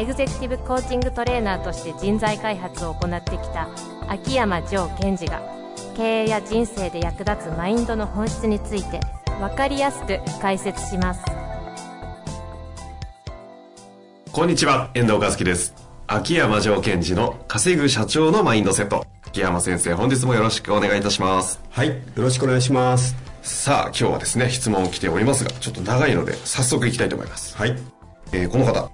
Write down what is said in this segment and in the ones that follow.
エグゼクティブコーチングトレーナーとして人材開発を行ってきた秋山城賢治が経営や人生で役立つマインドの本質について分かりやすく解説しますこんにちは、遠藤和樹です。秋山城賢治の稼ぐ社長のマインドセット。秋山先生、本日もよろしくお願いいたします。はい、よろしくお願いします。さあ、今日はですね、質問来ておりますが、ちょっと長いので、早速いきたいと思います。はい。えーこの方、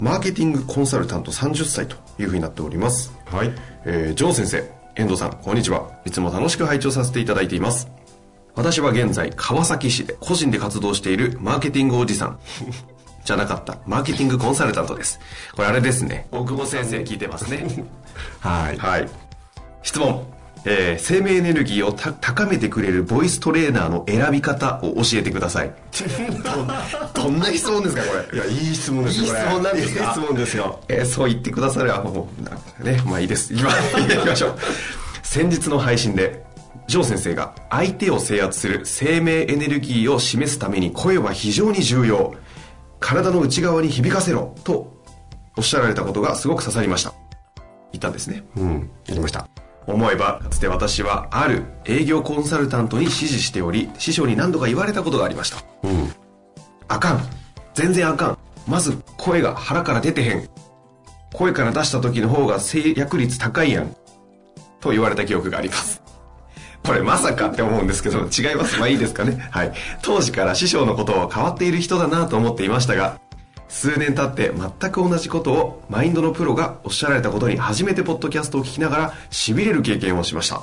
マーケティングコンサルタント30歳というふうになっております。はい。えー、ジョー先生、遠藤さん、こんにちは。いつも楽しく拝聴させていただいています。私は現在、川崎市で個人で活動しているマーケティングおじさん。じゃなかった、マーケティングコンサルタントです。これあれですね、大久保先生聞いてますね。はい。はい。質問。えー生命エネルギーをた高めてくれるボイストレーナーの選び方を教えてください。ど どんな質問ですか、これ？いや、いい質問ですいい質問なんですか？いい質問ですよ。えーそう言ってくださればもうなんかねまあいいです行きま行きましょう先日の配信でジョー先生が相手を制圧する生命エネルギーを示すために声は非常に重要体の内側に響かせろとおっしゃられたことがすごく刺さりました言ったんですねうん、言いました。思えばかつて私はある営業コンサルタントに指示しており師匠に何度か言われたことがありました。うん。あかん。全然あかん。まず声が腹から出てへん。声から出した時の方が制約率高いやん。と言われた記憶があります。これまさかって思うんですけど違います。まあいいですかね。はい。当時から師匠のことを変わっている人だなと思っていましたが数年経って全く同じことをマインドのプロがおっしゃられたことに初めてポッドキャストを聞きながら痺れる経験をしました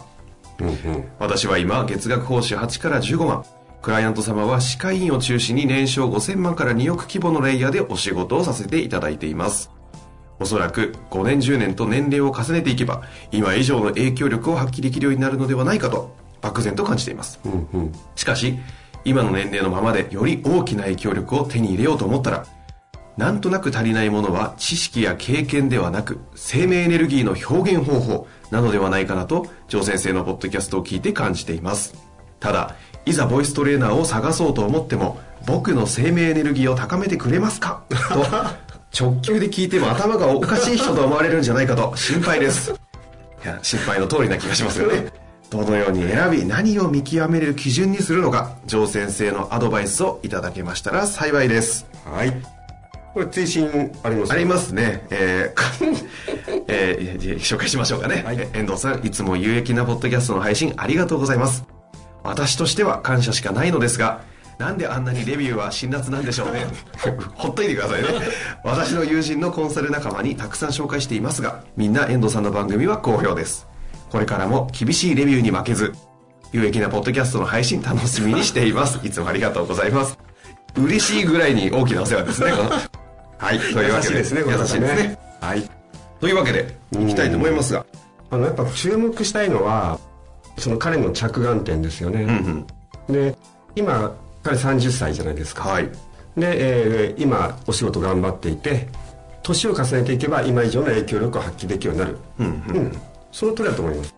うん、うん。私は今月額報酬8から15万クライアント様は歯科医院を中心に年商5000万から2億規模のレイヤーでお仕事をさせていただいていますおそらく5年10年と年齢を重ねていけば今以上の影響力を発揮できるようになるのではないかと漠然と感じていますうん、うん。しかし今の年齢のままでより大きな影響力を手に入れようと思ったらなんとなく足りないものは知識や経験ではなく生命エネルギーの表現方法なのではないかなとジョー先生のポッドキャストを聞いて感じています。ただいざボイストレーナーを探そうと思っても僕の生命エネルギーを高めてくれますか？と直球で聞いても頭がおかしい人と思われるんじゃないかと心配です。いや心配の通りな気がしますよね。どのように選び何を見極める基準にするのかジョー先生のアドバイスをいただけましたら幸いです。はい。これ、追伸ありますありますね。えー えー紹介しましょうかね、はいえ遠藤さん、いつも有益なポッドキャストの配信ありがとうございます。私としては感謝しかないのですが、なんであんなにレビューは辛辣なんでしょうね。ほっといてくださいね。私の友人のコンサル仲間にたくさん紹介していますが、みんな遠藤さんの番組は好評です。これからも厳しいレビューに負けず、有益なポッドキャストの配信楽しみにしています。いつもありがとうございます。嬉しいぐらいに大きなお世話ですね。はい、というわけで。優しいですね、優しいですね。。はい。というわけで、いきたいと思いますが。あの、やっぱ注目したいのは、その彼の着眼点ですよね。うんうん。で、今、彼30歳じゃないですか。はい。で、えー今、お仕事頑張っていて、年を重ねていけば、今以上の影響力を発揮できるようになる。うんうん、その通りだと思います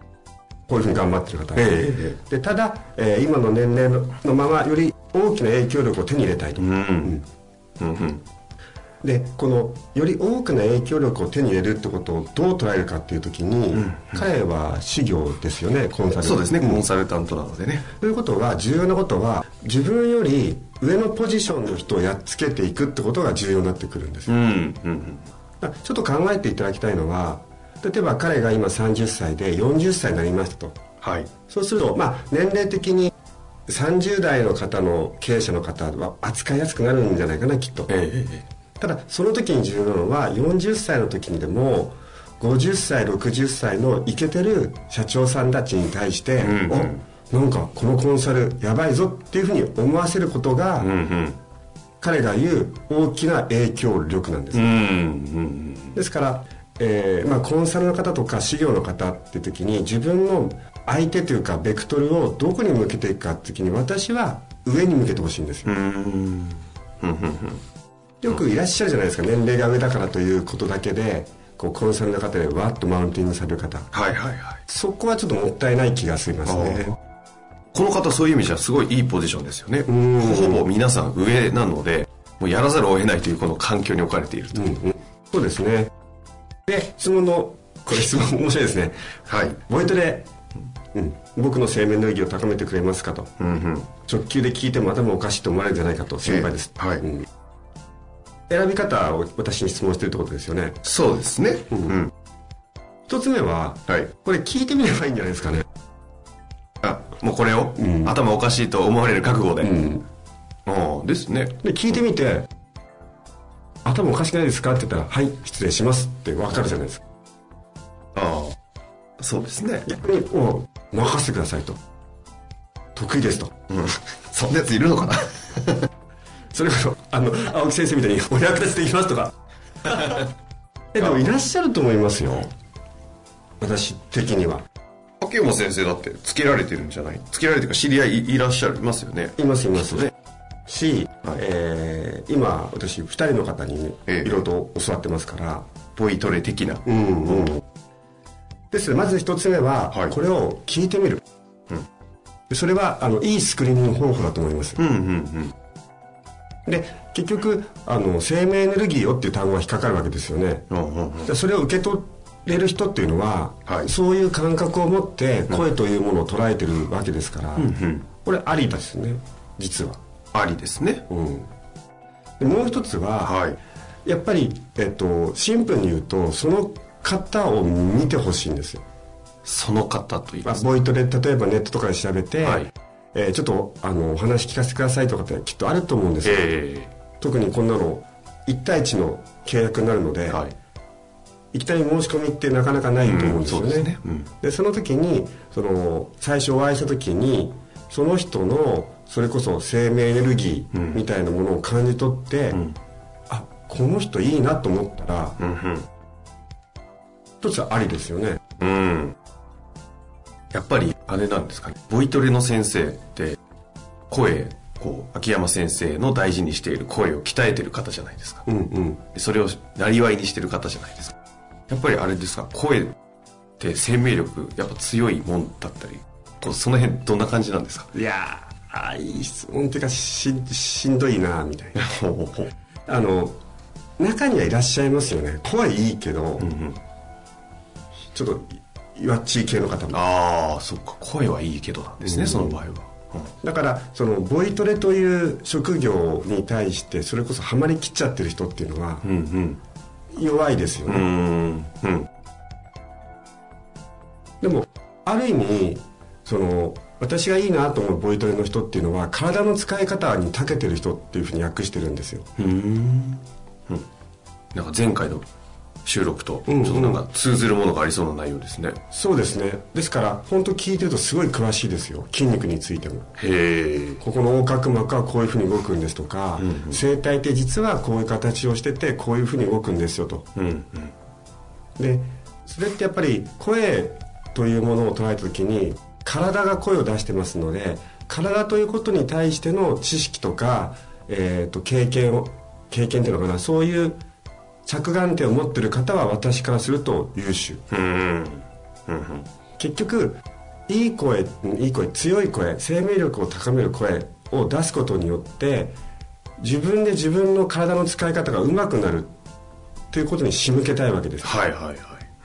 こういうふうに頑張ってる方は、えでただ、えー今の年齢ののままより大きな影響力を手に入れたいと、うん。うんうん。でこのより多くの影響力を手に入れるってことをどう捉えるかっていう時に、彼は修行ですよねコンサルそうですね、んコンサルタントなのでね。ということは重要なことは自分より上のポジションの人をやっつけていくってことが重要になってくるんですようん。うん。ちょっと考えていただきたいのは例えば彼が今30歳で40歳になりましたとはい。そうすると、まあ、年齢的に30代の方の経営者の方は扱いやすくなるんじゃないかなきっと、ええただその時に重要なのは40歳の時にでも50歳60歳のイケてる社長さんたちに対して、うんおなんかこのコンサルやばいぞっていうふうに思わせることが、うんうん。彼が言う大きな影響力なんです、うんうん。ですからえーまあ、コンサルの方とか事業の方って時に自分の相手というかベクトルをどこに向けていくかって時に私は上に向けてほしいんですよよくいらっしゃるじゃないですか年齢が上だからということだけでこうコンサルの方でわっとマウンティングされる方。はいはいはい。そこはちょっともったいない気がしますね。この方そういう意味じゃすごいいいポジションですよね。ん。ほぼ皆さん上なのでもうやらざるを得ないというこの環境に置かれていると、うんうん。そうですね。で質問のこれ質問面白いですね。はい。ボイトレ、うん、僕の生命エネルギーを高めてくれますかと。うんうん。直球で聞いても頭おかしいと思われるんじゃないかと。心配です、ええはい。うん選び方を私に質問してるってことですよね。そうですね。うん、一つ目ははい。これ聞いてみればいいんじゃないですかね。あもうこれを、ん。頭おかしいと思われる覚悟で、うん。ああですね。で聞いてみて「頭おかしくないですか?」って言ったら「はい失礼します」って分かるじゃないですか。ああそうですね。逆に「もう任せてください」と「得意です」と。うん。そんなやついるのかな？それこそあの青木先生みたいに「お役立ちできます」とか。えでもいらっしゃると思いますよ。私的には。竹山先生だってつけられてるんじゃない？つけられてるか知り合いいいらっしゃいますよね。いますいます。ね。し、はい。えー今私2人の方にええ。いろいろと教わってますから、ボイトレ的な。うんうん。ですのでまず一つ目は、はい。これを聞いてみる、うん。でそれはあのいいスクリーニング方法だと思います、うんうんうんで結局あの生命エネルギーよっていう単語が引っかかるわけですよね、うそれを受け取れる人っていうのは、はい。そういう感覚を持って声というものを捉えてるわけですから、んこれありですね実は、ありですね。うん、でもう一つは、はい。やっぱり、えっと、シンプルに言うとその方を見てほしいんですよ、その方と言いまあ、ますボイトレ例えばネットとかで調べて、はいえーちょっとあのお話聞かせてくださいとかってきっとあると思うんですよ、え特にこんなの1対1の契約になるので、えはい。いきなり申し込みってなかなかないと思うんですよね,、うんそうですね。うん。でその時にその最初お会いした時にその人のそれこそ生命エネルギーみたいなものを感じ取って、ん。あこの人いいなと思ったら、うん一つはありですよね。うんうんやっぱりあれなんですかね。ボイトレの先生って声こう秋山先生の大事にしている声を鍛えてる方じゃないですか。うんうん。それをなりわいにしてる方じゃないですか。やっぱりあれですか。声って生命力やっぱ強いもんだったりこうその辺どんな感じなんですか？いやーあーいい質問っていうかししんどいなみたいな。ほうほうほう。あの中にはいらっしゃいますよね。声いいけど、ん。ちょっと系の方も。ああそっか声はいいけどなんですね、その場合は、だからそのボイトレという職業に対してそれこそハマりきっちゃってる人っていうのはうん、うん。弱いですよね、うんうん。うん。でもある意味その私がいいなと思うボイトレの人っていうのは体の使い方に長けてる人っていうふうに訳してるんですよ。なんか前回の収録とちうん。ょっとなんか通ずるものがありそうな内容ですね、そうですね。ですから本当聞いてるとすごい詳しいですよ。筋肉についても。へえここの横隔膜はこういうふうに動くんですとか、声帯って実はこういう形をしててこういうふうに動くんですよと。うんうん。でそれってやっぱり声というものを捉えた時に体が声を出してますので体ということに対しての知識とか、えー、と経験を経験っていうのかなそういう着眼点を持ってる方は私からすると優秀。うん。うん。結局いい声いい声強い声生命力を高める声を出すことによって自分で自分の体の使い方が上手くなるということに仕向けたいわけです。はいはいはい。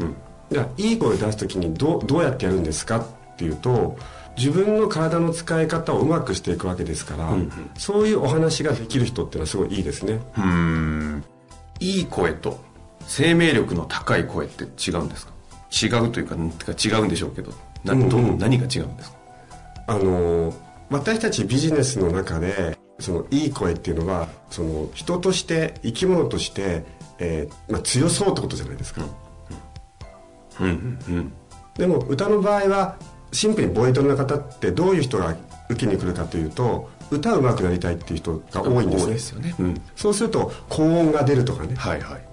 うん。じゃあいい声を出す時にどうどうやってやるんですかっていうと自分の体の使い方をうまくしていくわけですから、そういうお話ができる人っていうのはすごいいいですね。うーんいい声と生命力の高い声って違うんですか？違うというかんてか違うんでしょうけどなどうん。うん何が違うんですか？あの私たちビジネスの中でそのいい声っていうのはその人として生き物として、えーまあ、強そうってことじゃないですか、うんうんうん。でも歌の場合はシンプルにボイトレの方ってどういう人が受けに来るかというと歌うまくなりたいっていう人が多いんです。ねですよね。うん。そうすると高音が出るとかね。はいはい。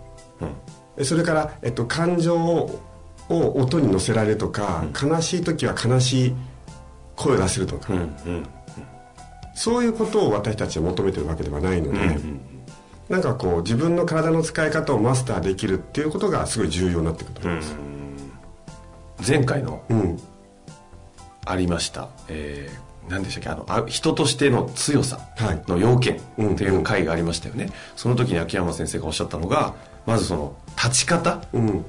うん。それから、えっと、感情を音に乗せられるとか、悲しい時は悲しい声を出せるとか、うんうんそういうことを私たちは求めてるわけではないので、なんかこう自分の体の使い方をマスターできるっていうことがすごい重要になってくると思います、前回のうん。ありました、えー、何でしたっけ？あのあ人としての強さはい。の要件うん。っていう回がありましたよね、その時に秋山先生がおっしゃったのがまずその立ち方。うん。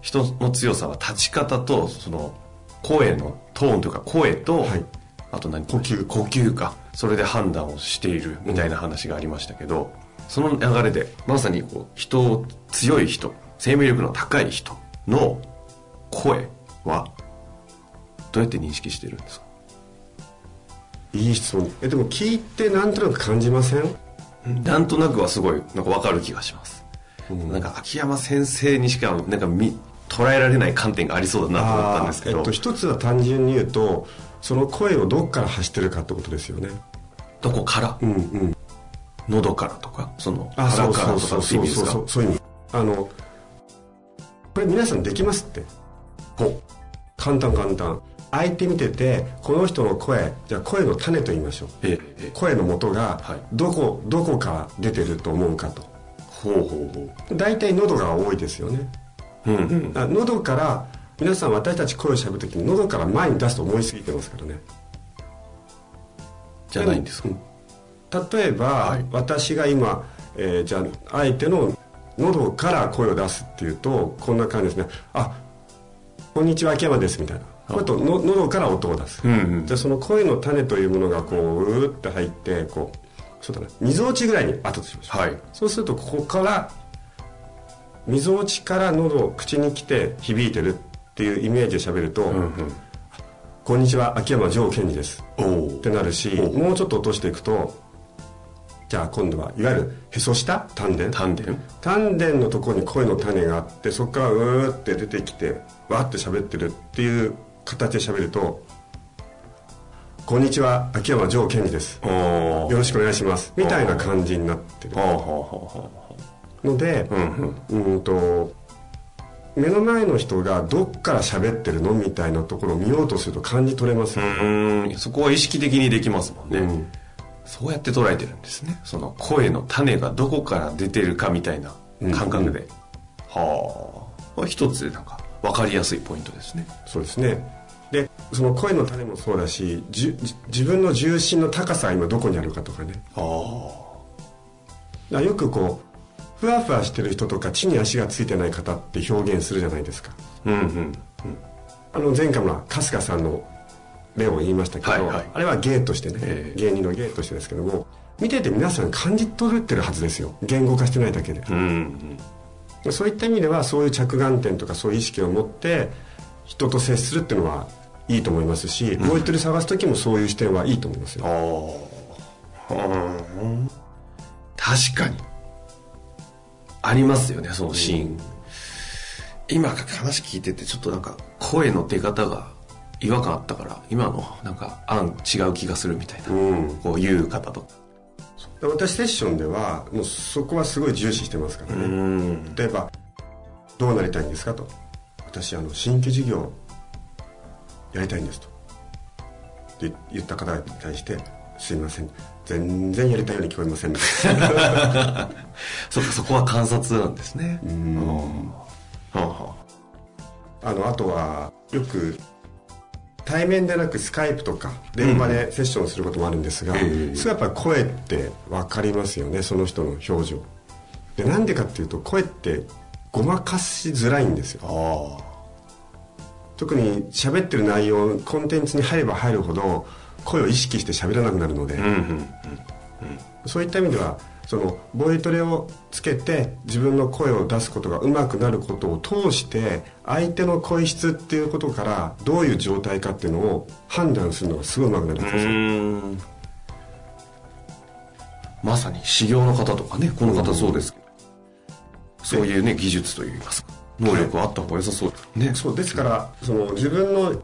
人の強さは立ち方とその声のトーンというか声と、はい。あと何？呼吸。呼吸か。それで判断をしているみたいな話がありましたけど、その流れでまさにこう人を強い人生命力の高い人の声はどうやって認識してるんですか？いい質問。えでも聞いてなんとなく感じません？なんとなくはすごいなんか分かる気がします、なんか秋山先生にしかなんか見捉えられない観点がありそうだなと思ったんですけど、えっと、一つは単純に言うとその声をどっから発してるかってことですよね。どこから？うんうん。喉からとか？そのあ腹からとかそうっていう意味ですか？そういう意味。あのこれ皆さんできますって？ほ簡単簡単相手見ててこの人の声じゃあ声の種と言いましょう。えええ声の元がはい。どこ、どこから出てると思うかと。ほうほうほ大体喉が多いですよね。ううん。うんあ喉から皆さん私たち声をしゃべるときに喉から前に出すと思いすぎてますからね。じゃないんですか、うん例えば、はい。私が今、えーじゃあ相手の喉から声を出すっていうとこんな感じですね「あこんにちは秋山です」みたいなこれとの喉から音を出す、うんうん。じゃあその声の種というものがこううーって入ってこうそうだなみぞおちぐらいにあったとしましょう、はい。そうするとここからみぞおちから喉口に来て響いてるっていうイメージで喋ると「うんうん。こんにちは秋山城健二です」ってなるしおもうちょっと落としていくとじゃあ今度はいわゆるへそ下丹田。丹田。丹田のところに声の種があってそこからうーって出てきてわーって喋ってるっていう形で喋ると「こんにちは秋山城健二です。およおろしくお願いします」みたいな感じになってる。のでううんうん。うんと目の前の人がどっから喋ってるのみたいなところを見ようとすると感じ取れますよ、うんそこは意識的にできますもんね、うん。そうやって捉えてるんですね。その声の種がどこから出てるかみたいな感覚で、はあ。これ一つなんか分かりやすいポイントですね。そうですね。でその声の種もそうだし自分の重心の高さが今どこにあるかとかね。あよくこうふわふわしてる人とか地に足がついてない方って表現するじゃないですか。うんうんあの前回も春日さんの例を言いましたけど、はいはい。あれは芸としてね、ええ。芸人の芸としてですけども見てて皆さん感じ取れてるはずですよ。言語化してないだけで、うんうんそういった意味ではそういう着眼点とかそういう意識を持って人と接するっていうのはいいと思いますし、もう一人探す時もそういう視点はいいと思いますよ、ああうん確かに。ありますよねそのシーン、今話聞いててちょっとなんか声の出方が違和感あったから今のなんか案違う気がするみたいな、うん。こう言う方とか。で私セッションではもうそこはすごい重視してますからね、うん。例えば「どうなりたいんですか?」と「私あの新規事業やりたいんです」と。で言った方に対して「すいません。全然やりたいように聞こえません」そっかそこは観察なんですね。うん。はあはあのあとはよく対面でなくスカイプとか電話でセッションすることもあるんですが、ええすごいやっぱり声って分かりますよねその人の表情。でなんでかっていうと声ってごまかしづらいんですよ。特に喋ってる内容コンテンツに入れば入るほど声を意識して喋らなくなるので、そういった意味ではそのボイトレをつけて自分の声を出すことがうまくなることを通して相手の声質っていうことからどういう状態かっていうのを判断するのがすごいうまくなるんですまさに修行の方とかねこの方そうですけど、そういうね技術といいますか。能力はあった方が良さそうです。ね。そうですからその自分の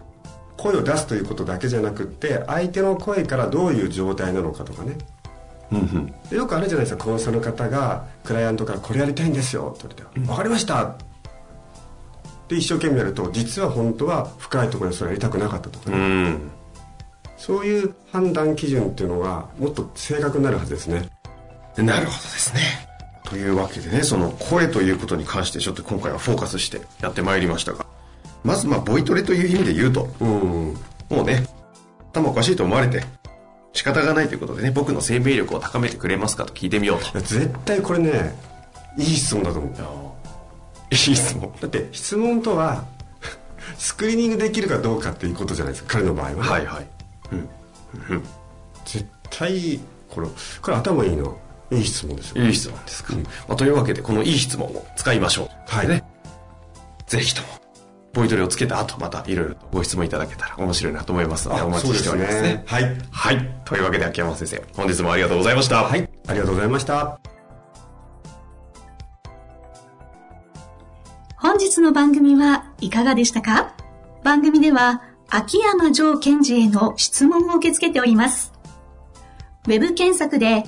声を出すということだけじゃなくって相手の声からどういう状態なのかとかねうんうん。でよくあるじゃないですかコンサルの方がクライアントから「これやりたいんですよ」って言われて「分かりました」で一生懸命やると実は本当は深いところでそれやりたくなかったとかうね、ん。そういう判断基準っていうのがもっと正確になるはずですね。なるほどですね。というわけでねその声ということに関してちょっと今回はフォーカスしてやってまいりましたが。まずまあボイトレという意味で言うとうん。もうね頭おかしいと思われて仕方がないということでね僕の生命力を高めてくれますかと聞いてみようと。絶対これねいい質問だと思う。いい質問。だって質問とはスクリーニングできるかどうかっていうことじゃないですか彼の場合はね、はいはい。絶対これこれ頭いいのいい質問ですよ。いい質問ですか、まあ、というわけでこのいい質問を使いましょう。はい。ね。ぜひともボイトレをつけた後またいろいろとご質問いただけたら面白いなと思いますのであお待ちしておりますね。すね。はい。はい。というわけで秋山先生本日もありがとうございました。はい。ありがとうございました。本日の番組はいかがでしたか？番組では秋山城賢治への質問を受け付けております。ウェブ検索で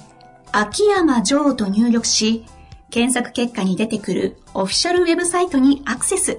秋山城と入力し、検索結果に出てくるオフィシャルウェブサイトにアクセス。